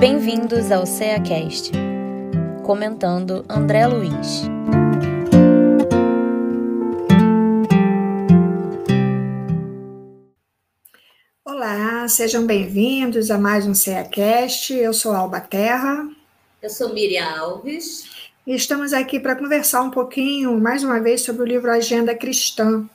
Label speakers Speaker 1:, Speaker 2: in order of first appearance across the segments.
Speaker 1: Bem-vindos ao CEACast, comentando André Luiz.
Speaker 2: Olá, sejam bem-vindos a mais um CEACast. Eu sou Alba Terra.
Speaker 3: Eu sou Miriam Alves.
Speaker 2: E estamos aqui para conversar um pouquinho, mais uma vez, sobre o livro Agenda Cristã.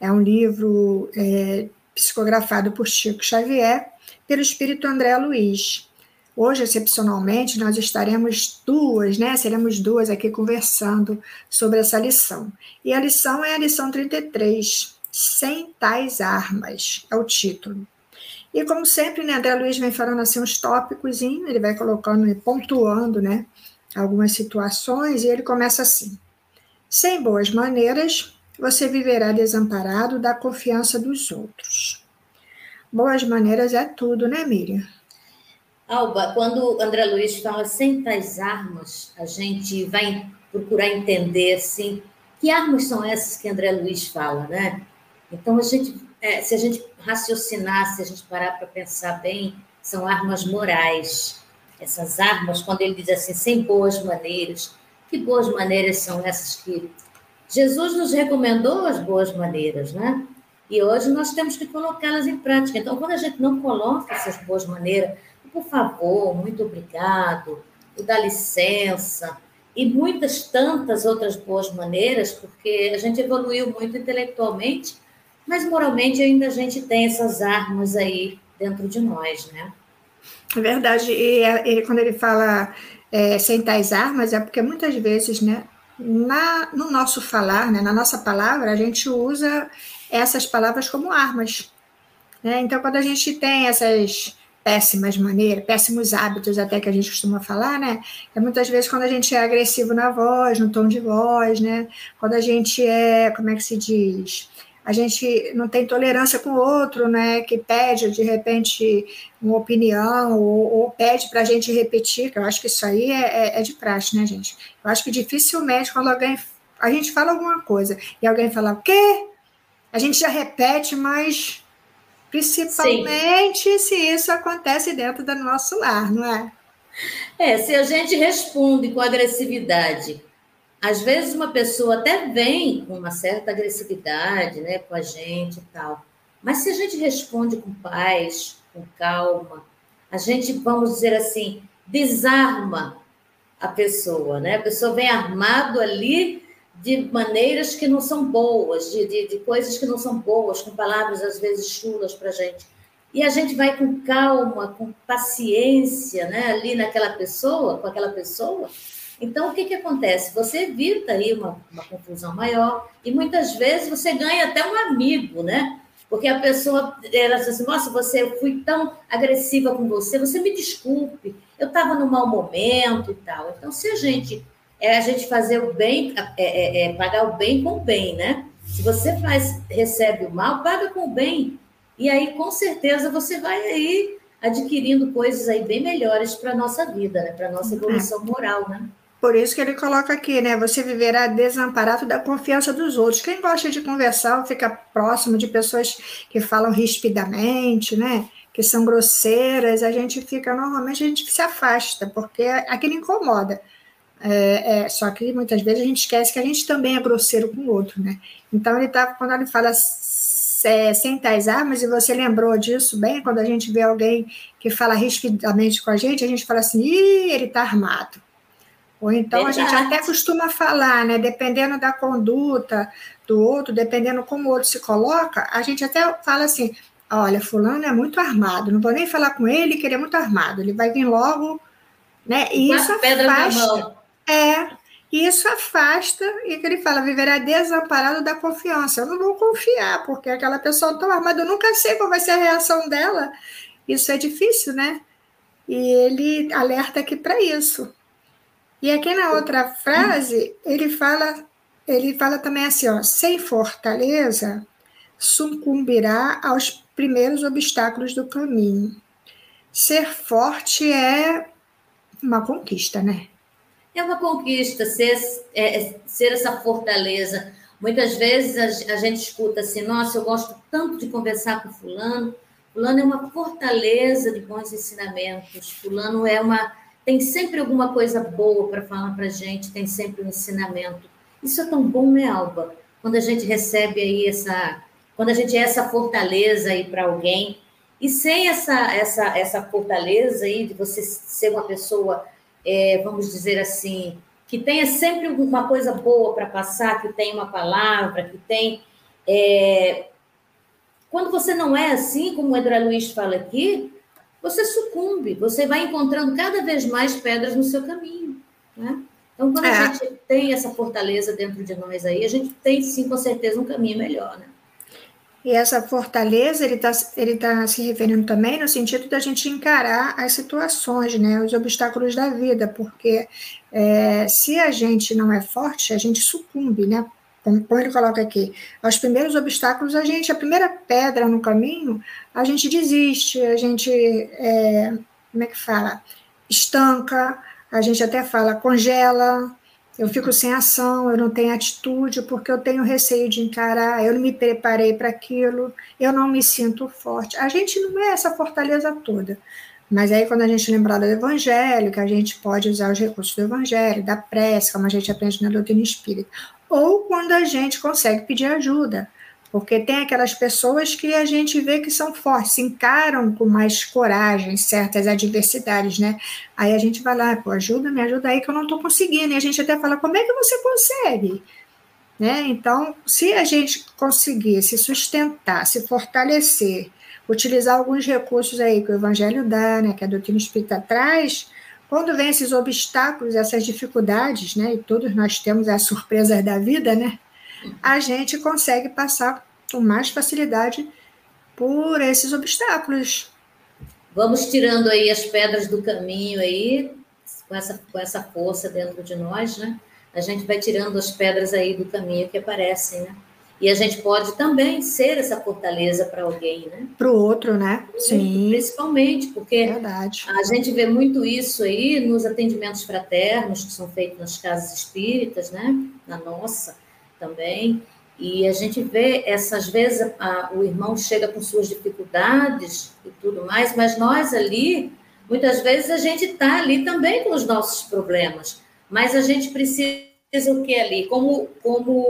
Speaker 2: É um livro é, psicografado por Chico Xavier, pelo espírito André Luiz. Hoje, excepcionalmente, nós estaremos duas, né? Seremos duas aqui conversando sobre essa lição. E a lição é a lição 33, Sem Tais Armas, é o título. E como sempre, né, André Luiz vem falando assim uns tópicos, ele vai colocando e pontuando, né, algumas situações, e ele começa assim: Sem boas maneiras, você viverá desamparado da confiança dos outros. Boas maneiras é tudo, né, Miriam?
Speaker 3: Alba, quando André Luiz fala sem tais armas, a gente vai procurar entender assim, que armas são essas que André Luiz fala, né? Então, a gente, é, se a gente raciocinar, se a gente parar para pensar bem, são armas morais. Essas armas, quando ele diz assim, sem boas maneiras, que boas maneiras são essas que Jesus nos recomendou as boas maneiras, né? E hoje nós temos que colocá-las em prática. Então, quando a gente não coloca essas boas maneiras, por favor, muito obrigado, o dá licença, e muitas tantas outras boas maneiras, porque a gente evoluiu muito intelectualmente, mas moralmente ainda a gente tem essas armas aí dentro de nós, né?
Speaker 2: É verdade, e ele, quando ele fala é, sem tais armas, é porque muitas vezes, né, na, no nosso falar, né, na nossa palavra, a gente usa essas palavras como armas. Né? Então, quando a gente tem essas péssimas maneiras, péssimos hábitos até que a gente costuma falar, né? É muitas vezes quando a gente é agressivo na voz, no tom de voz, né? Quando a gente é, como é que se diz? A gente não tem tolerância com o outro, né? Que pede de repente uma opinião ou, ou pede para a gente repetir, que eu acho que isso aí é, é, é de praxe, né, gente? Eu acho que dificilmente quando alguém a gente fala alguma coisa e alguém fala o quê? A gente já repete, mas Principalmente Sim. se isso acontece dentro do nosso lar, não é?
Speaker 3: É, se a gente responde com agressividade, às vezes uma pessoa até vem com uma certa agressividade, né, com a gente e tal. Mas se a gente responde com paz, com calma, a gente, vamos dizer assim, desarma a pessoa, né? A pessoa vem armado ali de maneiras que não são boas, de, de, de coisas que não são boas, com palavras às vezes chulas para a gente. E a gente vai com calma, com paciência, né, ali naquela pessoa, com aquela pessoa. Então, o que, que acontece? Você evita aí uma, uma confusão maior e muitas vezes você ganha até um amigo, né? Porque a pessoa, ela diz assim, nossa, você, eu fui tão agressiva com você, você me desculpe, eu estava num mau momento e tal. Então, se a gente é a gente fazer o bem, é, é, é, pagar o bem com o bem, né? Se você faz, recebe o mal, paga com o bem. E aí, com certeza, você vai aí adquirindo coisas aí bem melhores para a nossa vida, né? Para a nossa evolução moral, né?
Speaker 2: Por isso que ele coloca aqui, né? Você viverá desamparado da confiança dos outros. Quem gosta de conversar fica próximo de pessoas que falam rispidamente, né? Que são grosseiras, a gente fica, normalmente a gente se afasta, porque aquilo incomoda. É, é, só que muitas vezes a gente esquece que a gente também é grosseiro com o outro, né? Então ele tá, quando ele fala é, sem tais armas, e você lembrou disso bem, quando a gente vê alguém que fala rispidamente com a gente, a gente fala assim, ih, ele tá armado. Ou então Verdade. a gente até costuma falar, né? Dependendo da conduta do outro, dependendo como o outro se coloca, a gente até fala assim: olha, fulano é muito armado, não vou nem falar com ele que ele é muito armado, ele vai vir logo, né? E isso afasta. É, e isso afasta, e que ele fala, viverá desamparado da confiança. Eu não vou confiar, porque aquela pessoa está armada, eu nunca sei qual vai ser a reação dela. Isso é difícil, né? E ele alerta aqui para isso. E aqui na outra frase, ele fala, ele fala também assim, ó, sem fortaleza, sucumbirá aos primeiros obstáculos do caminho. Ser forte é uma conquista, né?
Speaker 3: É uma conquista ser, é, é, ser essa fortaleza. Muitas vezes a, a, gente escuta assim, nossa, eu gosto tanto de conversar com fulano, Fulano é uma fortaleza de bons ensinamentos. Fulano é uma tem sempre alguma coisa boa para falar para gente, tem sempre um ensinamento. Isso é tão bom, né, Alba? Quando a gente recebe aí essa, quando a gente é essa fortaleza aí para alguém e sem essa essa essa fortaleza aí de você ser uma pessoa, é, vamos dizer assim, que tenha sempre uma coisa boa para passar, que tem uma palavra, que tem é, quando você não é assim, como o Edra Luiz fala aqui, você sucumbe, você vai encontrando cada vez mais pedras no seu caminho. Né? Então, quando é. a gente tem essa fortaleza dentro de nós aí, a gente tem sim, com certeza, um caminho melhor. Né?
Speaker 2: E essa fortaleza, ele está ele tá se referindo também no sentido da gente encarar as situações, né, os obstáculos da vida, porque é, se a gente não é forte, a gente sucumbe, né? como ele coloca aqui, aos primeiros obstáculos, a gente, a primeira pedra no caminho, a gente desiste, a gente, é, como é que fala? Estanca, a gente até fala congela, eu fico sem ação, eu não tenho atitude, porque eu tenho receio de encarar, eu não me preparei para aquilo, eu não me sinto forte. A gente não é essa fortaleza toda. Mas aí, quando a gente lembrar do evangelho, que a gente pode usar os recursos do evangelho, da prece, como a gente aprende na doutrina espírita, ou quando a gente consegue pedir ajuda. Porque tem aquelas pessoas que a gente vê que são fortes, encaram com mais coragem certas adversidades, né? Aí a gente vai lá, pô, ajuda, me ajuda aí que eu não estou conseguindo. E a gente até fala, como é que você consegue? Né? Então, se a gente conseguir se sustentar, se fortalecer, utilizar alguns recursos aí que o Evangelho dá, né, que a doutrina espírita traz, quando vem esses obstáculos, essas dificuldades, né, e todos nós temos as surpresas da vida, né, a gente consegue passar com mais facilidade por esses obstáculos.
Speaker 3: Vamos tirando aí as pedras do caminho aí, com essa, com essa força dentro de nós, né? A gente vai tirando as pedras aí do caminho que aparecem, né? E a gente pode também ser essa fortaleza para alguém, né?
Speaker 2: Para o outro, né?
Speaker 3: Sim. Principalmente, porque Verdade. a gente vê muito isso aí nos atendimentos fraternos que são feitos nas casas espíritas, né? Na nossa também. E a gente vê, essas vezes, a, o irmão chega com suas dificuldades e tudo mais, mas nós ali, muitas vezes a gente está ali também com os nossos problemas, mas a gente precisa o que ali? Como, como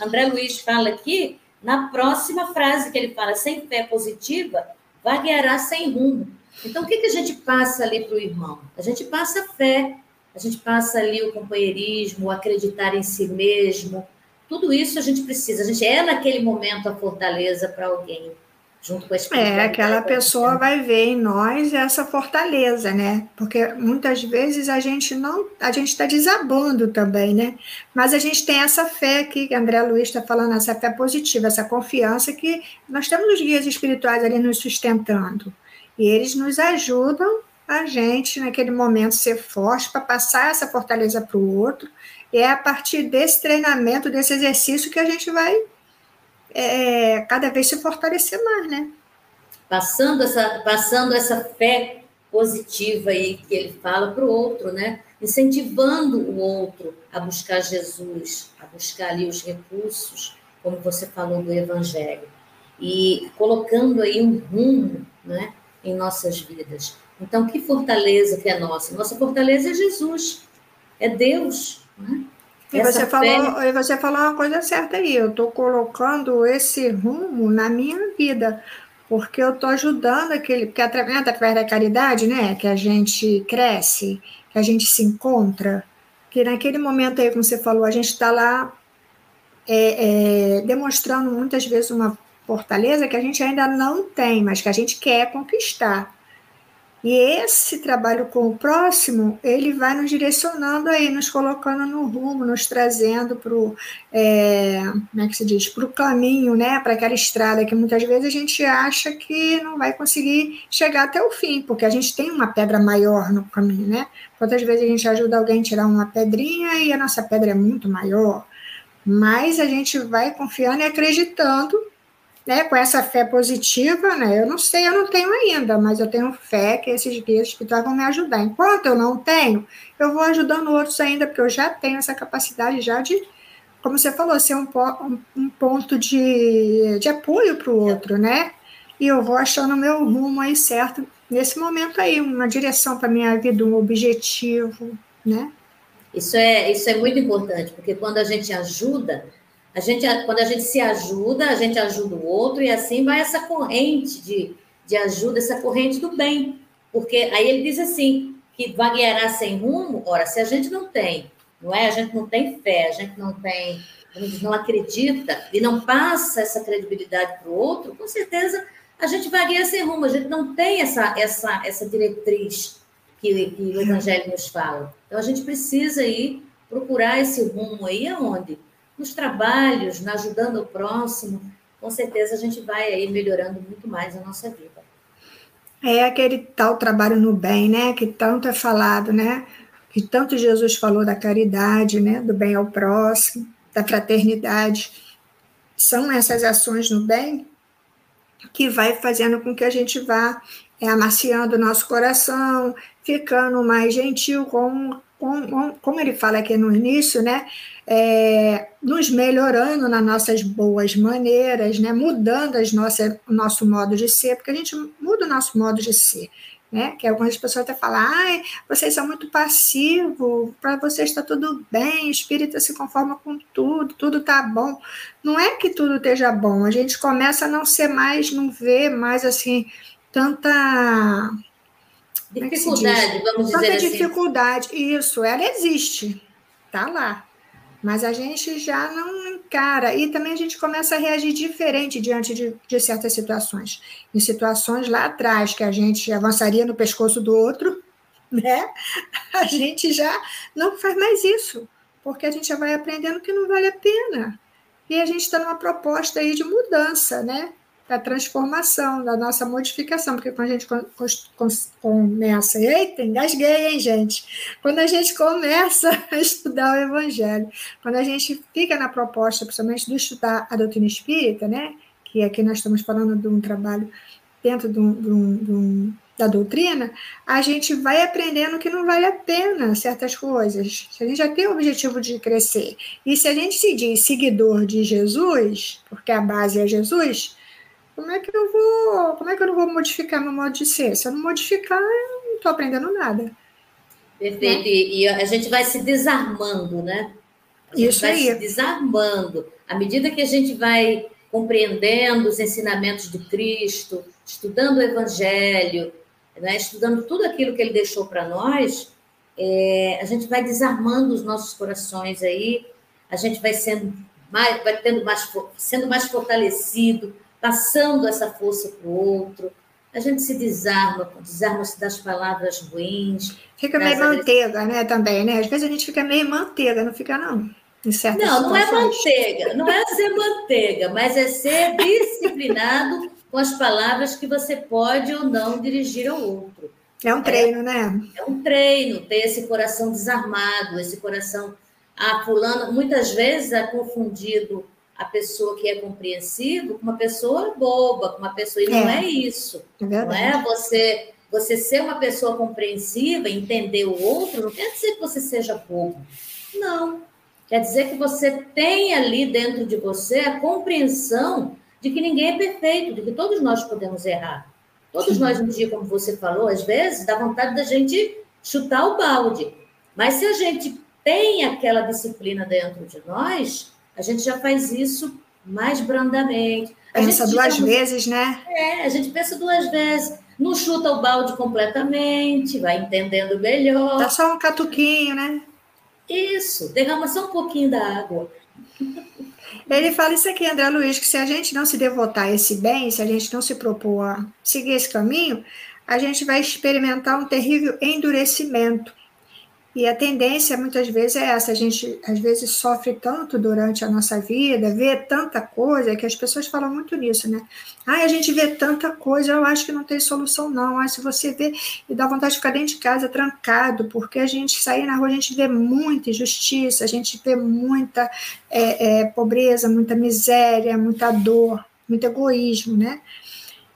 Speaker 3: André Luiz fala aqui, na próxima frase que ele fala, sem fé positiva, vagueará sem rumo. Então, o que, que a gente passa ali para o irmão? A gente passa fé, a gente passa ali o companheirismo, o acreditar em si mesmo. Tudo isso a gente precisa. A gente é, naquele momento, a fortaleza para alguém junto com a
Speaker 2: É, aquela pessoa vai ver em nós essa fortaleza, né? Porque muitas vezes a gente não, a gente está desabando também, né? Mas a gente tem essa fé aqui, que André Luiz está falando, essa fé positiva, essa confiança que nós temos os guias espirituais ali nos sustentando. E eles nos ajudam a gente, naquele momento, ser forte para passar essa fortaleza para o outro. É a partir desse treinamento, desse exercício, que a gente vai é, cada vez se fortalecer mais, né?
Speaker 3: Passando essa, passando essa fé positiva aí que ele fala para o outro, né? Incentivando o outro a buscar Jesus, a buscar ali os recursos, como você falou do Evangelho, e colocando aí um rumo, né, em nossas vidas. Então, que fortaleza que é nossa? Nossa fortaleza é Jesus, é Deus, né?
Speaker 2: E você, falou, e você falou uma coisa certa aí, eu estou colocando esse rumo na minha vida, porque eu estou ajudando aquele, porque através, através da caridade, né, que a gente cresce, que a gente se encontra, que naquele momento aí, como você falou, a gente está lá é, é, demonstrando muitas vezes uma fortaleza que a gente ainda não tem, mas que a gente quer conquistar. E esse trabalho com o próximo, ele vai nos direcionando aí, nos colocando no rumo, nos trazendo para o, é, como é que se diz, para o caminho, né, para aquela estrada que muitas vezes a gente acha que não vai conseguir chegar até o fim, porque a gente tem uma pedra maior no caminho, né? Quantas vezes a gente ajuda alguém a tirar uma pedrinha e a nossa pedra é muito maior, mas a gente vai confiando e acreditando né, com essa fé positiva, né, eu não sei, eu não tenho ainda, mas eu tenho fé que esses guias espirituais vão me ajudar. Enquanto eu não tenho, eu vou ajudando outros ainda, porque eu já tenho essa capacidade já de, como você falou, ser um, um ponto de, de apoio para o outro, né? e eu vou achando o meu rumo aí certo nesse momento aí, uma direção para minha vida, um objetivo, né?
Speaker 3: Isso é, isso é muito importante, porque quando a gente ajuda, a gente, quando a gente se ajuda, a gente ajuda o outro, e assim vai essa corrente de, de ajuda, essa corrente do bem. Porque aí ele diz assim, que vagueará sem rumo, ora, se a gente não tem, não é? A gente não tem fé, a gente não tem, não acredita e não passa essa credibilidade para o outro, com certeza a gente vagueia sem rumo, a gente não tem essa, essa, essa diretriz que, que o Evangelho nos fala. Então a gente precisa ir procurar esse rumo aí aonde? Nos trabalhos, na ajudando o próximo, com certeza a gente vai aí melhorando muito mais a nossa vida.
Speaker 2: É aquele tal trabalho no bem, né? Que tanto é falado, né? Que tanto Jesus falou da caridade, né? Do bem ao próximo, da fraternidade. São essas ações no bem que vai fazendo com que a gente vá é, amaciando o nosso coração, ficando mais gentil com, com, como ele fala aqui no início, né? é, nos melhorando nas nossas boas maneiras, né, mudando as nossas, o nosso modo de ser, porque a gente muda o nosso modo de ser. Né? Que algumas pessoas até falam, ai, vocês são muito passivos, para vocês está tudo bem, espírita se conforma com tudo, tudo está bom. Não é que tudo esteja bom, a gente começa a não ser mais, não ver mais assim, tanta
Speaker 3: é dificuldade, vamos dizer
Speaker 2: Tanta
Speaker 3: assim.
Speaker 2: dificuldade, isso, ela existe, tá lá mas a gente já não encara, e também a gente começa a reagir diferente diante de, de, certas situações. Em situações lá atrás, que a gente avançaria no pescoço do outro, né? A gente já não faz mais isso, porque a gente já vai aprendendo que não vale a pena. E a gente está numa proposta aí de mudança, né? Da transformação, da nossa modificação, porque quando a gente começa, eita, engasguei, hein, gente? Quando a gente começa a estudar o Evangelho, quando a gente fica na proposta, principalmente de estudar a doutrina espírita, né? Que aqui nós estamos falando de um trabalho dentro de um, de um, de um, da doutrina, a gente vai aprendendo que não vale a pena certas coisas. Se a gente já tem o objetivo de crescer, e se a gente se diz seguidor de Jesus, porque a base é Jesus, como é que eu vou, como é que eu não vou modificar meu modo de ser? Se eu não modificar, eu não estou aprendendo nada.
Speaker 3: Perfeito. Né? E a gente vai se desarmando, né? A gente
Speaker 2: Isso
Speaker 3: vai
Speaker 2: aí.
Speaker 3: se desarmando. À medida que a gente vai compreendendo os ensinamentos do Cristo, estudando o Evangelho, né? estudando tudo aquilo que ele deixou para nós, é, a gente vai desarmando os nossos corações aí, a gente vai sendo mais, vai tendo mais, sendo mais fortalecido, passando essa força para o outro. A gente se desarma, desarma-se das palavras ruins.
Speaker 2: Fica meio manteiga, né, também, né? Às vezes a gente fica meio manteiga, não fica, não?
Speaker 3: Em não, não é manteiga, não é ser manteiga, mas é ser disciplinado com as palavras que você pode ou não dirigir ao outro.
Speaker 2: É um treino, é, né?
Speaker 3: É um treino, ter esse coração desarmado, esse coração. Ah, fulano, muitas vezes é confundido a pessoa que é compreensiva com uma pessoa boba, com uma pessoa. E não é, é isso. É não é você, você ser uma pessoa compreensiva, entender o outro, não quer dizer que você seja bobo. Não. Quer dizer que você tem ali dentro de você a compreensão de que ninguém é perfeito, de que todos nós podemos errar. Todos Sim. nós, um dia, como você falou, às vezes dá vontade da gente chutar o balde. Mas se a gente tem aquela disciplina dentro de nós, a gente já faz isso mais brandamente.
Speaker 2: A pensa duas vezes, né?
Speaker 3: É, a gente pensa duas vezes. Não chuta o balde completamente, vai entendendo melhor.
Speaker 2: Dá só um catuquinho, né?
Speaker 3: Isso, derrama só um pouquinho da água.
Speaker 2: Ele fala isso aqui, André Luiz, que se a gente não se devotar a esse bem, se a gente não se propor a seguir esse caminho, a gente vai experimentar um terrível endurecimento e a tendência muitas vezes é essa, a gente às vezes sofre tanto durante a nossa vida, vê tanta coisa, que as pessoas falam muito nisso, né? Ah, a gente vê tanta coisa, eu acho que não tem solução não. Ah, se você vê e dá vontade de ficar dentro de casa trancado, porque a gente sair na rua, a gente vê muita injustiça, a gente vê muita é, é, pobreza, muita miséria, muita dor, muito egoísmo, né?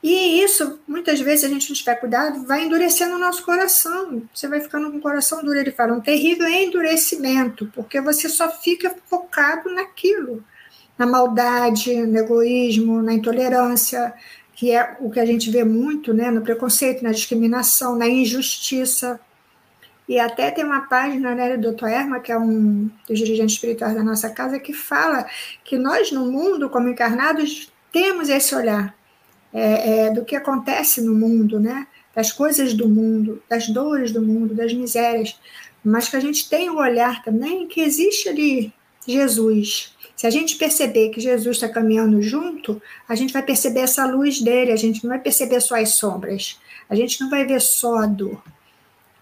Speaker 2: E isso, muitas vezes, a gente não tiver cuidado, vai endurecendo o nosso coração. Você vai ficando com o coração duro. Ele fala, um terrível endurecimento, porque você só fica focado naquilo, na maldade, no egoísmo, na intolerância, que é o que a gente vê muito né, no preconceito, na discriminação, na injustiça. E até tem uma página né, do Dr. Erma, que é um dos dirigentes espirituais da nossa casa, que fala que nós, no mundo, como encarnados, temos esse olhar é, é, do que acontece no mundo, né? das coisas do mundo, das dores do mundo, das misérias, mas que a gente tem o olhar também que existe ali Jesus. Se a gente perceber que Jesus está caminhando junto, a gente vai perceber essa luz dele, a gente não vai perceber só as sombras, a gente não vai ver só a dor.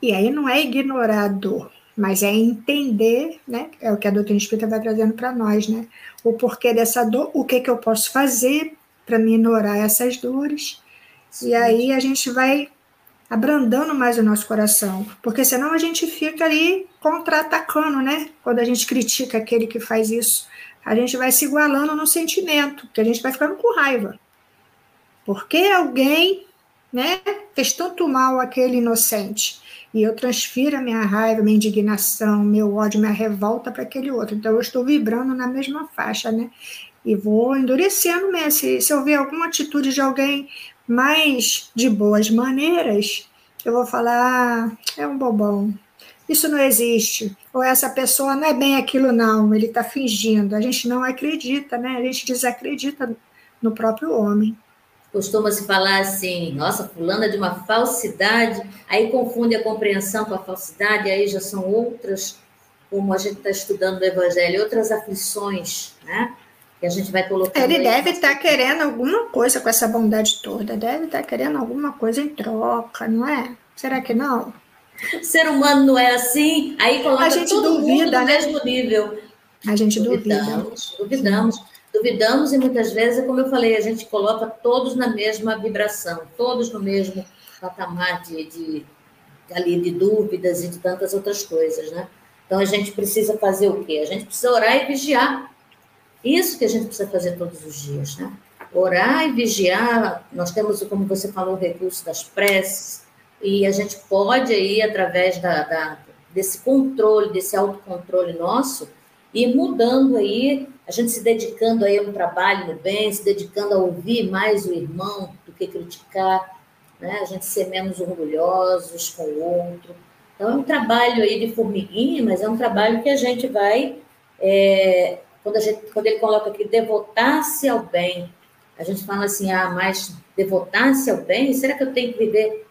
Speaker 2: E aí não é ignorar a dor, mas é entender, né? É o que a doutrina espírita vai trazendo para nós, né? O porquê dessa dor, o que, que eu posso fazer para minorar essas dores. Sim. E aí a gente vai abrandando mais o nosso coração, porque senão a gente fica ali contra-atacando, né? Quando a gente critica aquele que faz isso, a gente vai se igualando no sentimento, que a gente vai ficando com raiva. Porque alguém, né, fez tanto mal àquele inocente, e eu transfiro a minha raiva, minha indignação, meu ódio, minha revolta para aquele outro. Então eu estou vibrando na mesma faixa, né? E vou endurecendo mesmo. Se, se eu ver alguma atitude de alguém mas de boas maneiras, eu vou falar, ah, é um bobão. Isso não existe. Ou essa pessoa não é bem aquilo, não. Ele está fingindo. A gente não acredita, né? A gente desacredita no próprio homem.
Speaker 3: Costuma-se falar assim, nossa, fulana é de uma falsidade, aí confunde a compreensão com a falsidade, aí já são outras, como a gente está estudando no Evangelho, outras aflições, né? Que a gente vai colocar.
Speaker 2: Ele deve estar tá querendo alguma coisa com essa bondade toda, deve estar tá querendo alguma coisa em troca, não é? Será que não?
Speaker 3: O ser humano não é assim, aí coloca a gente todo duvida, mundo no né? mesmo nível.
Speaker 2: A gente
Speaker 3: duvidamos, duvida. Duvidamos, duvidamos e muitas vezes, como eu falei, a gente coloca todos na mesma vibração, todos no mesmo patamar de, de, ali, de dúvidas e de tantas outras coisas, né? Então a gente precisa fazer o quê? A gente precisa orar e vigiar isso que a gente precisa fazer todos os dias, né? Orar e vigiar, nós temos, como você falou, o recurso das preces, e a gente pode aí, através da, da, desse controle, desse autocontrole nosso, ir mudando aí, a gente se dedicando aí a um trabalho no bem, se dedicando a ouvir mais o irmão do que criticar, né? a gente ser menos orgulhosos com o outro. Então, é um trabalho aí de formiguinha, mas é um trabalho que a gente vai é, quando, a gente, quando ele coloca aqui devotar-se ao bem, a gente fala assim, ah, mas devotar-se ao bem, será que eu tenho que viver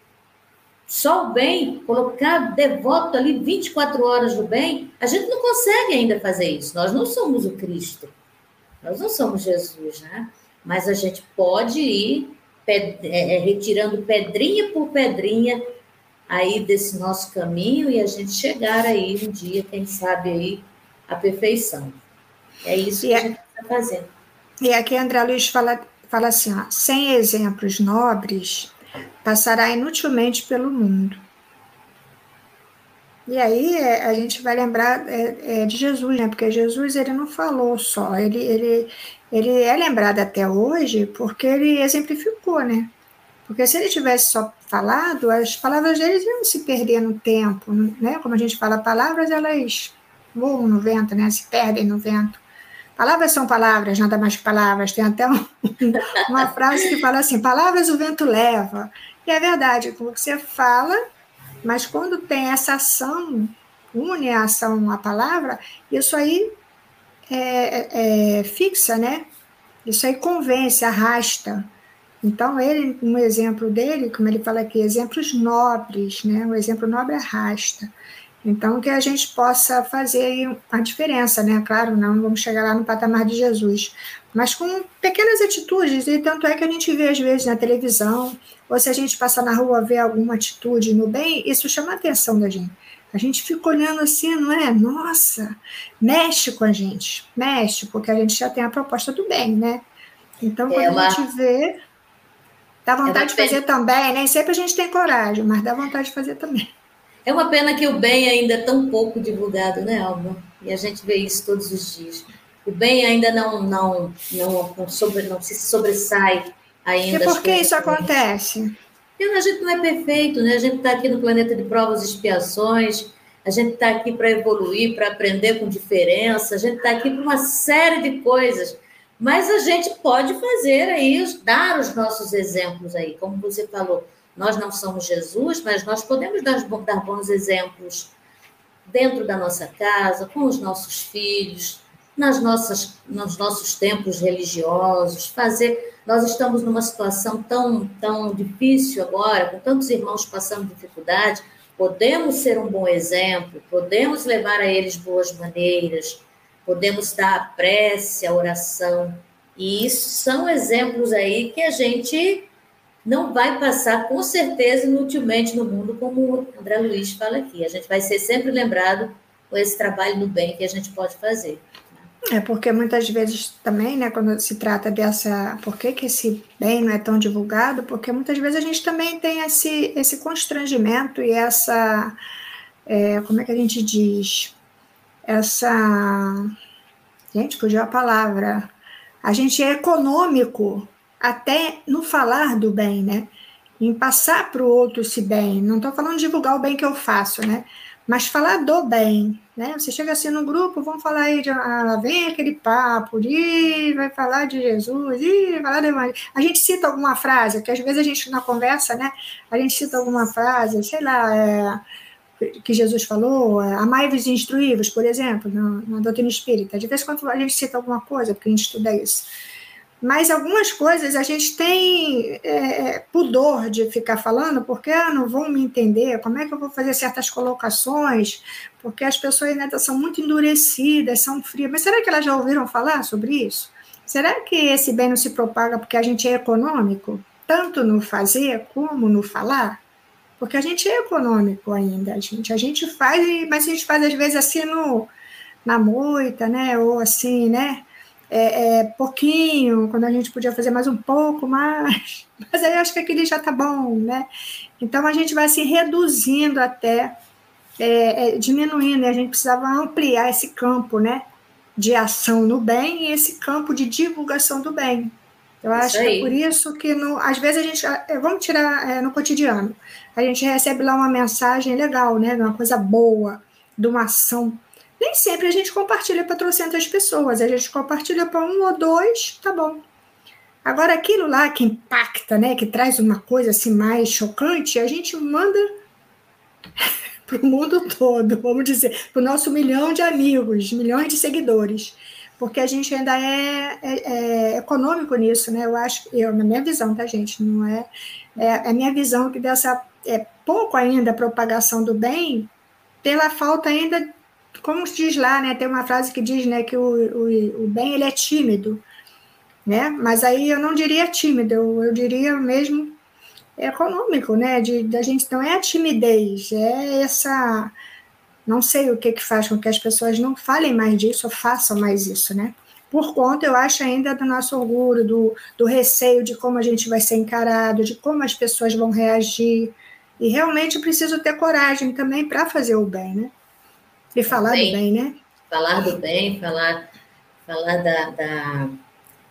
Speaker 3: só o bem, colocar devoto ali 24 horas no bem? A gente não consegue ainda fazer isso. Nós não somos o Cristo. Nós não somos Jesus, né? Mas a gente pode ir é, é, retirando pedrinha por pedrinha aí desse nosso caminho e a gente chegar aí um dia, quem sabe aí, à perfeição. É isso e que a gente está fazendo.
Speaker 2: E aqui André Luiz fala, fala assim: ó, sem exemplos nobres, passará inutilmente pelo mundo. E aí é, a gente vai lembrar é, é, de Jesus, né? Porque Jesus ele não falou só, ele, ele, ele é lembrado até hoje porque ele exemplificou, né? Porque se ele tivesse só falado, as palavras dele iam se perder no tempo, né? Como a gente fala, palavras elas voam no vento, né? Se perdem no vento. Palavras são palavras, nada mais que palavras. Tem até um, uma frase que fala assim: palavras o vento leva. E é verdade, como você fala, mas quando tem essa ação, une a ação à palavra, isso aí é, é, é, fixa, né? Isso aí convence, arrasta. Então, ele, um exemplo dele, como ele fala aqui, exemplos nobres, né? O exemplo nobre arrasta. Então, que a gente possa fazer a diferença, né? Claro, não vamos chegar lá no patamar de Jesus, mas com pequenas atitudes, e tanto é que a gente vê às vezes na televisão, ou se a gente passa na rua ver alguma atitude no bem, isso chama a atenção da gente. A gente fica olhando assim, não é? Nossa, mexe com a gente, mexe, porque a gente já tem a proposta do bem, né? Então, quando uma... a gente vê, dá vontade é de fazer também, nem sempre a gente tem coragem, mas dá vontade de fazer também.
Speaker 3: É uma pena que o bem ainda é tão pouco divulgado, né, Alba? E a gente vê isso todos os dias. O bem ainda não não não, não, sobre, não se sobressai ainda.
Speaker 2: E por que isso acontece?
Speaker 3: Porque a gente não é perfeito, né? A gente está aqui no planeta de provas e expiações, a gente está aqui para evoluir, para aprender com diferença, a gente está aqui para uma série de coisas. Mas a gente pode fazer aí, dar os nossos exemplos aí, como você falou, nós não somos Jesus, mas nós podemos dar, bons exemplos dentro da nossa casa, com os nossos filhos, nas nossas, nos nossos templos religiosos, fazer. Nós estamos numa situação tão, tão difícil agora, com tantos irmãos passando dificuldade, podemos ser um bom exemplo, podemos levar a eles boas maneiras, podemos dar a prece, a oração, e isso são exemplos aí que a gente não vai passar com certeza inutilmente no mundo, como o André Luiz fala aqui. A gente vai ser sempre lembrado com esse trabalho do bem que a gente pode fazer.
Speaker 2: É porque muitas vezes também, né, quando se trata dessa, por que, que esse bem não é tão divulgado? Porque muitas vezes a gente também tem esse, esse constrangimento e essa, é, como é que a gente diz? Essa, gente, fugiu a palavra. A gente é econômico até no falar do bem, né? Em passar para o outro esse bem. Não estou falando divulgar o bem que eu faço, né? Mas falar do bem, né? Você chega assim no grupo, vão falar aí, de, ah, vem aquele papo, de, vai falar de Jesus, ih, vai falar de Evangelho. A gente cita alguma frase, que às vezes a gente na conversa, né? A gente cita alguma frase, sei lá, é, que Jesus falou, é, amai-vos e instruí-vos, por exemplo, na, na doutrina espírita. De vez em quando a gente cita alguma coisa, porque a gente estuda isso. Mas algumas coisas a gente tem é, pudor de ficar falando, porque ah, não vão me entender, como é que eu vou fazer certas colocações, porque as pessoas né, são muito endurecidas, são frias. Mas será que elas já ouviram falar sobre isso? Será que esse bem não se propaga porque a gente é econômico, tanto no fazer como no falar? Porque a gente é econômico ainda, gente, a gente faz, mas a gente faz às vezes assim no, na moita, né? Ou assim, né? É, é, pouquinho, quando a gente podia fazer mais um pouco mais, mas aí acho que aquele já está bom, né? Então a gente vai se reduzindo até, é, é, diminuindo, e a gente precisava ampliar esse campo, né? De ação no bem e esse campo de divulgação do bem. Eu acho que é por isso que, no, às vezes, a gente. É, vamos tirar é, no cotidiano. A gente recebe lá uma mensagem legal, né? Uma coisa boa, de uma ação nem sempre a gente compartilha para trocentas pessoas, a gente compartilha para um ou dois, tá bom. Agora, aquilo lá que impacta, né, que traz uma coisa assim mais chocante, a gente manda para o mundo todo, vamos dizer, para o nosso milhão de amigos, milhões de seguidores, porque a gente ainda é, é, é econômico nisso, né? Eu acho, eu, na minha visão, tá, gente? Não é, é, é a minha visão que dessa é pouco ainda a propagação do bem, pela falta ainda como diz lá, né? Tem uma frase que diz, né, que o, o, o bem ele é tímido, né? Mas aí eu não diria tímido, eu, eu diria mesmo econômico, né? De da gente não é a timidez, é essa não sei o que que faz com que as pessoas não falem mais disso ou façam mais isso, né? Por conta, eu acho ainda do nosso orgulho, do, do receio de como a gente vai ser encarado, de como as pessoas vão reagir. E realmente preciso ter coragem também para fazer o bem, né? E falar bem, do bem, né?
Speaker 3: Falar do bem, falar, falar da, da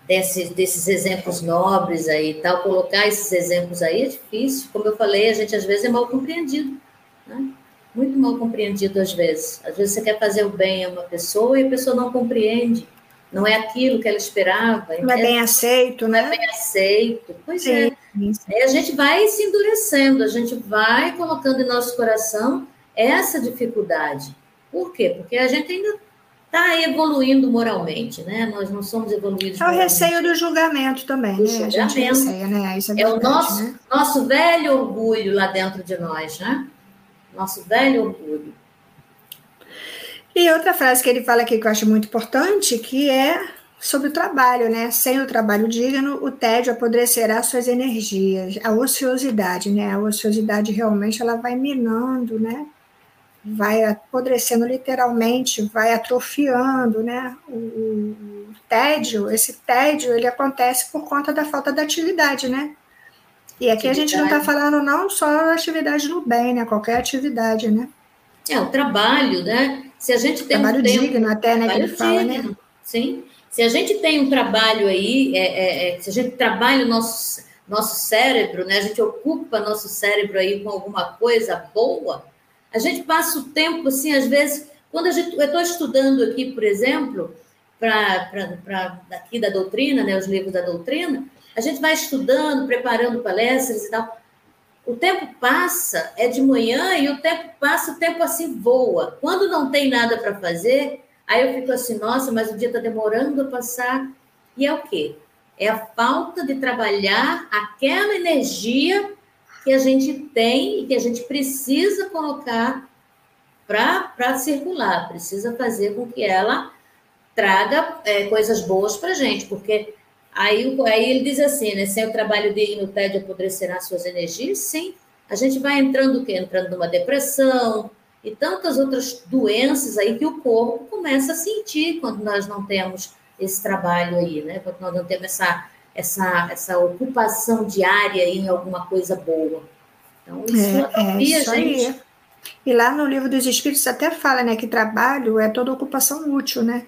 Speaker 3: desses, desses exemplos nobres aí e tal, colocar esses exemplos aí é difícil. Como eu falei, a gente às vezes é mal compreendido, né? Muito mal compreendido às vezes. Às vezes você quer fazer o bem a uma pessoa e a pessoa não compreende. Não é aquilo que ela esperava.
Speaker 2: Não é bem aceito, né?
Speaker 3: Não é bem aceito. Pois é. Aí a gente vai se endurecendo, a gente vai colocando em nosso coração essa dificuldade. Por quê? Porque a gente ainda está evoluindo moralmente, né? Nós não somos evoluídos.
Speaker 2: É o receio do julgamento também, né? Julgamento. A gente receia, né?
Speaker 3: Isso é, é o nosso, né? nosso velho orgulho lá dentro de nós, né? Nosso velho orgulho.
Speaker 2: E outra frase que ele fala aqui que eu acho muito importante, que é sobre o trabalho, né? Sem o trabalho digno, o tédio apodrecerá suas energias, a ociosidade, né? A ociosidade realmente ela vai minando, né? Vai apodrecendo literalmente, vai atrofiando, né? O, o, tédio, esse tédio, ele acontece por conta da falta da atividade, né? E aqui atividade. a gente não está falando não só da atividade no bem, né? Qualquer atividade, né?
Speaker 3: É, o trabalho, né? Se a gente tem
Speaker 2: trabalho
Speaker 3: um
Speaker 2: tempo, digno até, né? Que ele fala, digno, né?
Speaker 3: Sim. Se a gente tem um trabalho aí, é, é, é, se a gente trabalha o nosso, nosso cérebro, né? A gente ocupa nosso cérebro aí com alguma coisa boa, a gente passa o tempo, assim, às vezes, quando gente, eu estou estudando aqui, por exemplo, para daqui da doutrina, né, os livros da doutrina, a gente vai estudando, preparando palestras e tal. O tempo passa, é de manhã e o tempo passa, o tempo assim voa. Quando não tem nada para fazer, aí eu fico assim, nossa, mas o dia está demorando a passar. E é o quê? É a falta de trabalhar aquela energia que a gente tem e que a gente precisa colocar para circular, precisa fazer com que ela traga é, coisas boas para a gente, porque aí, aí ele diz assim, né, sem o trabalho digno, o tédio apodrecerá suas energias, sim, a gente vai entrando o quê? Entrando numa depressão e tantas outras doenças aí que o corpo começa a sentir quando nós não temos esse trabalho aí, né, quando nós não temos essa, essa, essa ocupação diária em alguma coisa boa.
Speaker 2: Então, isso é, é isso gente... Aí. E lá no livro dos Espíritos até fala, né, que trabalho é toda ocupação útil, né?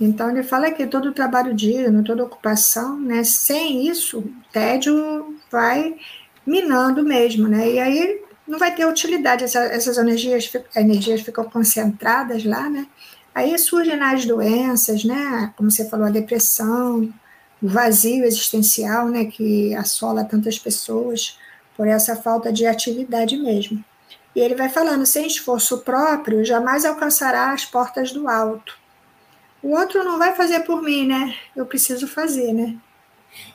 Speaker 2: Então ele fala que todo trabalho digno, toda ocupação, né, sem isso, o tédio vai minando mesmo, né? E aí não vai ter utilidade, essa, essas energias, energias ficam concentradas lá, né? Aí surgem as doenças, né? Como você falou, a depressão, o vazio existencial, né? Que assola tantas pessoas por essa falta de atividade mesmo. E ele vai falando, sem esforço próprio, jamais alcançará as portas do alto. O outro não vai fazer por mim, né? Eu preciso fazer, né?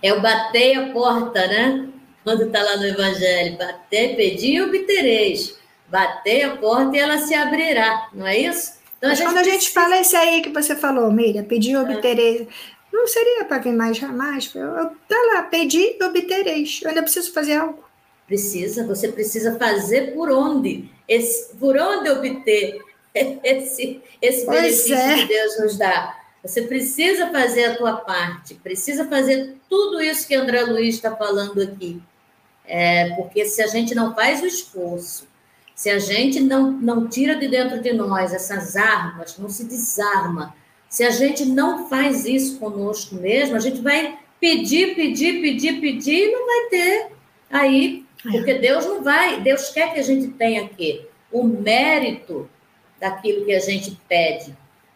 Speaker 3: É o bater a porta, né? Quando está lá no Evangelho, bater, pedir e obtereis. Bater a porta e ela se abrirá, não é isso?
Speaker 2: Então, Mas a quando a gente precisa... fala isso aí que você falou, Miriam, pedir e obtereis, não seria para vir mais jamais? Tá lá, pedir e obtereis. Eu ainda preciso fazer algo.
Speaker 3: Precisa, você precisa fazer por onde? Esse, por onde obter esse, esse benefício é. que Deus nos dá? Você precisa fazer a tua parte, precisa fazer tudo isso que André Luiz está falando aqui. É, porque se a gente não faz o esforço, se a gente não, não tira de dentro de nós essas armas, não se desarma, se a gente não faz isso conosco mesmo, a gente vai pedir, pedir, pedir, pedir e não vai ter. Aí porque Deus não vai, Deus quer que a gente tenha aqui o mérito daquilo que a gente pede.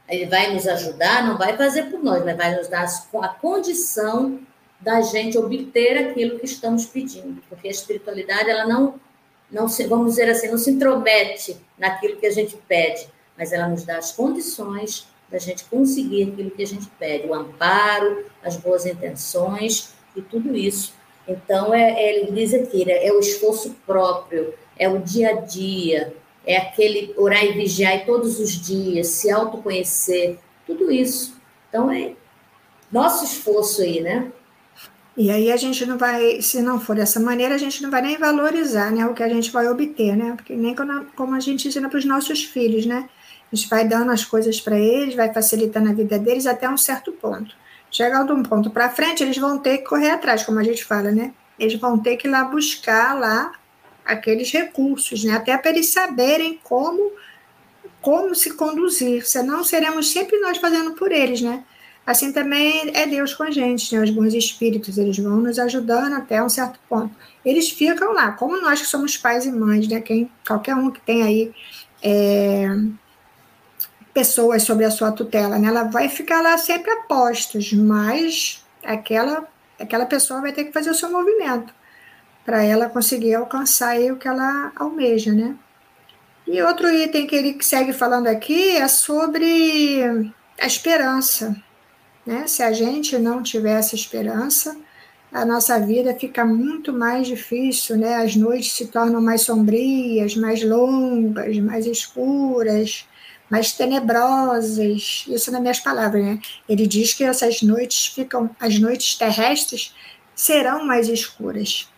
Speaker 3: Ele vai nos ajudar, não vai fazer por nós, mas vai nos dar a condição da gente obter aquilo que estamos pedindo, porque a espiritualidade ela não não se, vamos dizer assim, não se intromete naquilo que a gente pede, mas ela nos dá as condições da gente conseguir aquilo que a gente pede, o amparo, as boas intenções e tudo isso então, é, é, ele diz aqui, é o esforço próprio, é o dia a dia, é aquele orar e vigiar todos os dias, se autoconhecer, tudo isso. Então, é nosso esforço aí, né?
Speaker 2: E aí a gente não vai, se não for dessa maneira, a gente não vai nem valorizar né, o que a gente vai obter, né? Porque nem como a gente ensina para os nossos filhos, né? A gente vai dando as coisas para eles, vai facilitando a vida deles até um certo ponto. Chegar de um ponto para frente, eles vão ter que correr atrás, como a gente fala, né? Eles vão ter que ir lá buscar lá aqueles recursos, né? Até para eles saberem como como se conduzir, senão seremos sempre nós fazendo por eles, né? Assim também é Deus com a gente, né? Os bons espíritos, eles vão nos ajudando até um certo ponto. Eles ficam lá, como nós que somos pais e mães, né? Quem, qualquer um que tem aí é, pessoas sobre a sua tutela, né? Ela vai ficar lá sempre a postos, mas aquela, aquela pessoa vai ter que fazer o seu movimento para ela conseguir alcançar o que ela almeja, né? E outro item que ele segue falando aqui é sobre a esperança, né? Se a gente não tivesse esperança, a nossa vida fica muito mais difícil, né? As noites se tornam mais sombrias, mais longas, mais escuras, mais tenebrosas, isso nas minhas palavras, né? Ele diz que essas noites ficam, as noites terrestres serão mais escuras.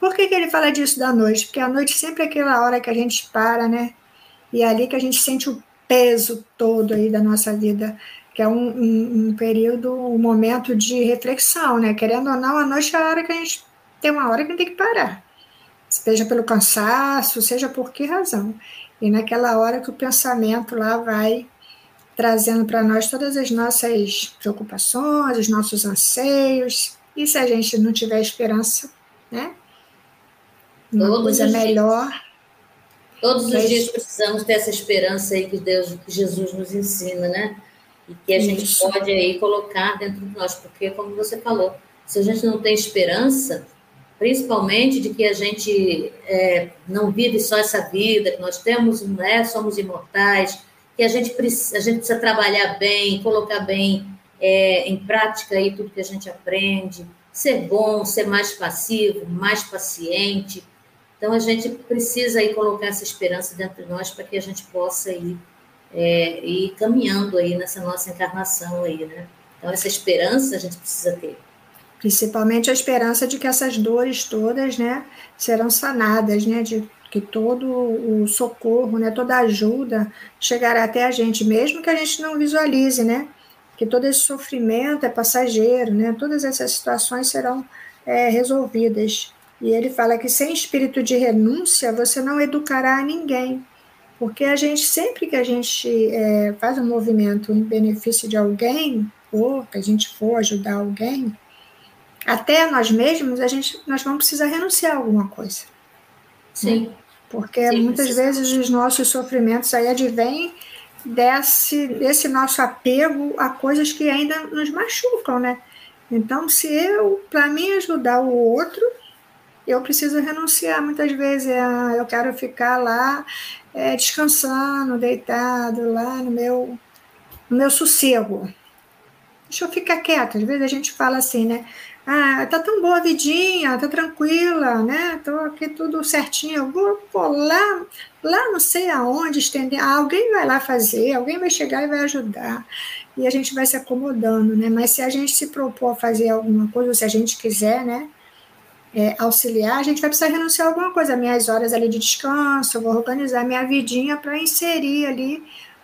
Speaker 2: Por que, que ele fala disso da noite? Porque a noite sempre é aquela hora que a gente para, né? E é ali que a gente sente o peso todo aí da nossa vida, que é um, um, um período, um momento de reflexão, né? Querendo ou não, a noite é a hora que a gente tem uma hora que tem que parar. Seja pelo cansaço, seja por que razão. E naquela hora que o pensamento lá vai trazendo para nós todas as nossas preocupações, os nossos anseios. E se a gente não tiver esperança, né? Uma Todos coisa melhor. Dias.
Speaker 3: Todos os dias precisamos ter essa esperança aí que Deus, que Jesus nos ensina, né? e que a Isso. gente pode aí colocar dentro de nós, porque como você falou, se a gente não tem esperança, principalmente de que a gente é, não vive só essa vida, que nós temos, né, somos imortais, que a gente precisa, a gente precisa trabalhar bem, colocar bem é, em prática aí tudo que a gente aprende, ser bom, ser mais passivo, mais paciente. Então a gente precisa aí colocar essa esperança dentro de nós para que a gente possa ir, é, ir caminhando aí nessa nossa encarnação aí, né? Então essa esperança a gente precisa ter.
Speaker 2: Principalmente a esperança de que essas dores todas, né, serão sanadas, né, de que todo o socorro, né, toda a ajuda chegará até a gente, mesmo que a gente não visualize, né, que todo esse sofrimento é passageiro, né? Todas essas situações serão é, resolvidas. E ele fala que sem espírito de renúncia você não educará ninguém, porque a gente sempre que a gente é, faz um movimento em benefício de alguém ou que a gente for ajudar alguém, até nós mesmos a gente nós vamos precisar renunciar a alguma coisa.
Speaker 3: Sim.
Speaker 2: Né? Porque Sim, muitas vezes os nossos sofrimentos aí advêm desse, desse nosso apego a coisas que ainda nos machucam, né? Então, se eu, para mim ajudar o outro, eu preciso renunciar muitas vezes. Ah, eu quero ficar lá é, descansando, deitado, lá no meu, no meu sossego. Deixa eu ficar quieta. Às vezes a gente fala assim, né? Ah, tá tão boa a vidinha, tá tranquila, né? Tô aqui tudo certinho. Eu vou, vou lá, lá não sei aonde estender. Ah, alguém vai lá fazer, alguém vai chegar e vai ajudar. E a gente vai se acomodando, né? Mas se a gente se propor a fazer alguma coisa, ou se a gente quiser, né? É, auxiliar, a gente vai precisar renunciar a alguma coisa. Minhas horas ali de descanso, eu vou organizar minha vidinha para inserir ali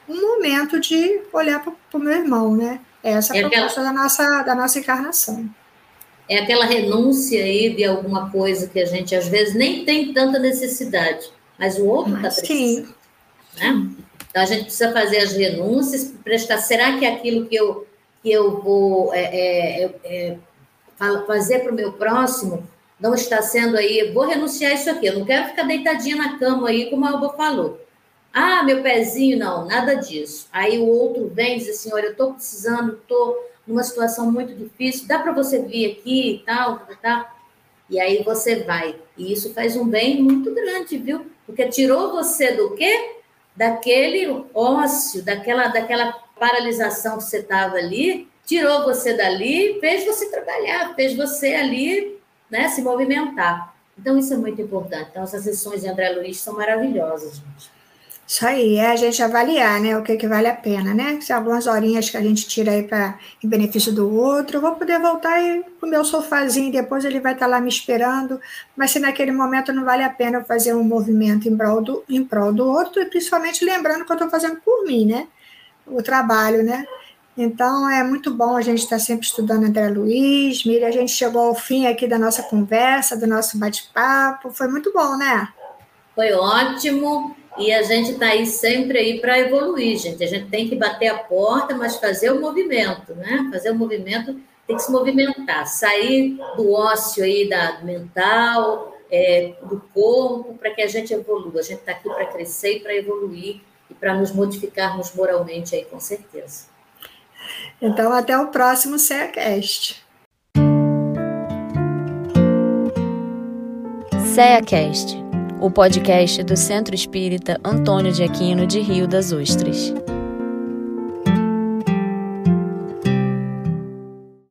Speaker 2: um momento de olhar para o meu irmão, né? Essa é a proposta da nossa, da nossa encarnação
Speaker 3: é aquela renúncia aí de alguma coisa que a gente às vezes nem tem tanta necessidade, mas o outro está precisando. Né? Então a gente precisa fazer as renúncias, prestar. Será que é aquilo que eu, que eu vou é, é, é, fazer para o meu próximo não está sendo aí? Vou renunciar isso aqui. Eu não quero ficar deitadinha na cama aí, como a Alba falou. Ah, meu pezinho, não, nada disso. Aí o outro vem e diz assim: olha, eu estou precisando, estou numa situação muito difícil, dá para você vir aqui e tal, tá? E aí você vai. E isso faz um bem muito grande, viu? Porque tirou você do quê? Daquele ócio, daquela, daquela paralisação que você estava ali, tirou você dali, fez você trabalhar, fez você ali né, se movimentar. Então, isso é muito importante. Então, essas sessões de André Luiz são maravilhosas, gente.
Speaker 2: Isso aí, é a gente avaliar, né, o que, que vale a pena, né? Se algumas horinhas que a gente tira aí para em benefício do outro, eu vou poder voltar e o meu sofazinho, depois ele vai estar tá lá me esperando, mas se naquele momento não vale a pena eu fazer um movimento em prol do, em prol do outro, e principalmente lembrando que eu estou fazendo por mim, né? O trabalho, né? Então é muito bom a gente estar tá sempre estudando André Luiz, Miriam, a gente chegou ao fim aqui da nossa conversa, do nosso bate-papo, foi muito bom, né?
Speaker 3: Foi ótimo. E a gente está aí sempre aí para evoluir, gente. A gente tem que bater a porta, mas fazer o movimento, né? Fazer o movimento, tem que se movimentar, sair do ócio aí da mental, é, do corpo, para que a gente evolua. A gente está aqui para crescer e para evoluir e para nos modificarmos moralmente aí, com certeza.
Speaker 2: Então, até o próximo CEACast.
Speaker 1: CEACast o podcast do Centro Espírita Antônio de Aquino de Rio das Ostras.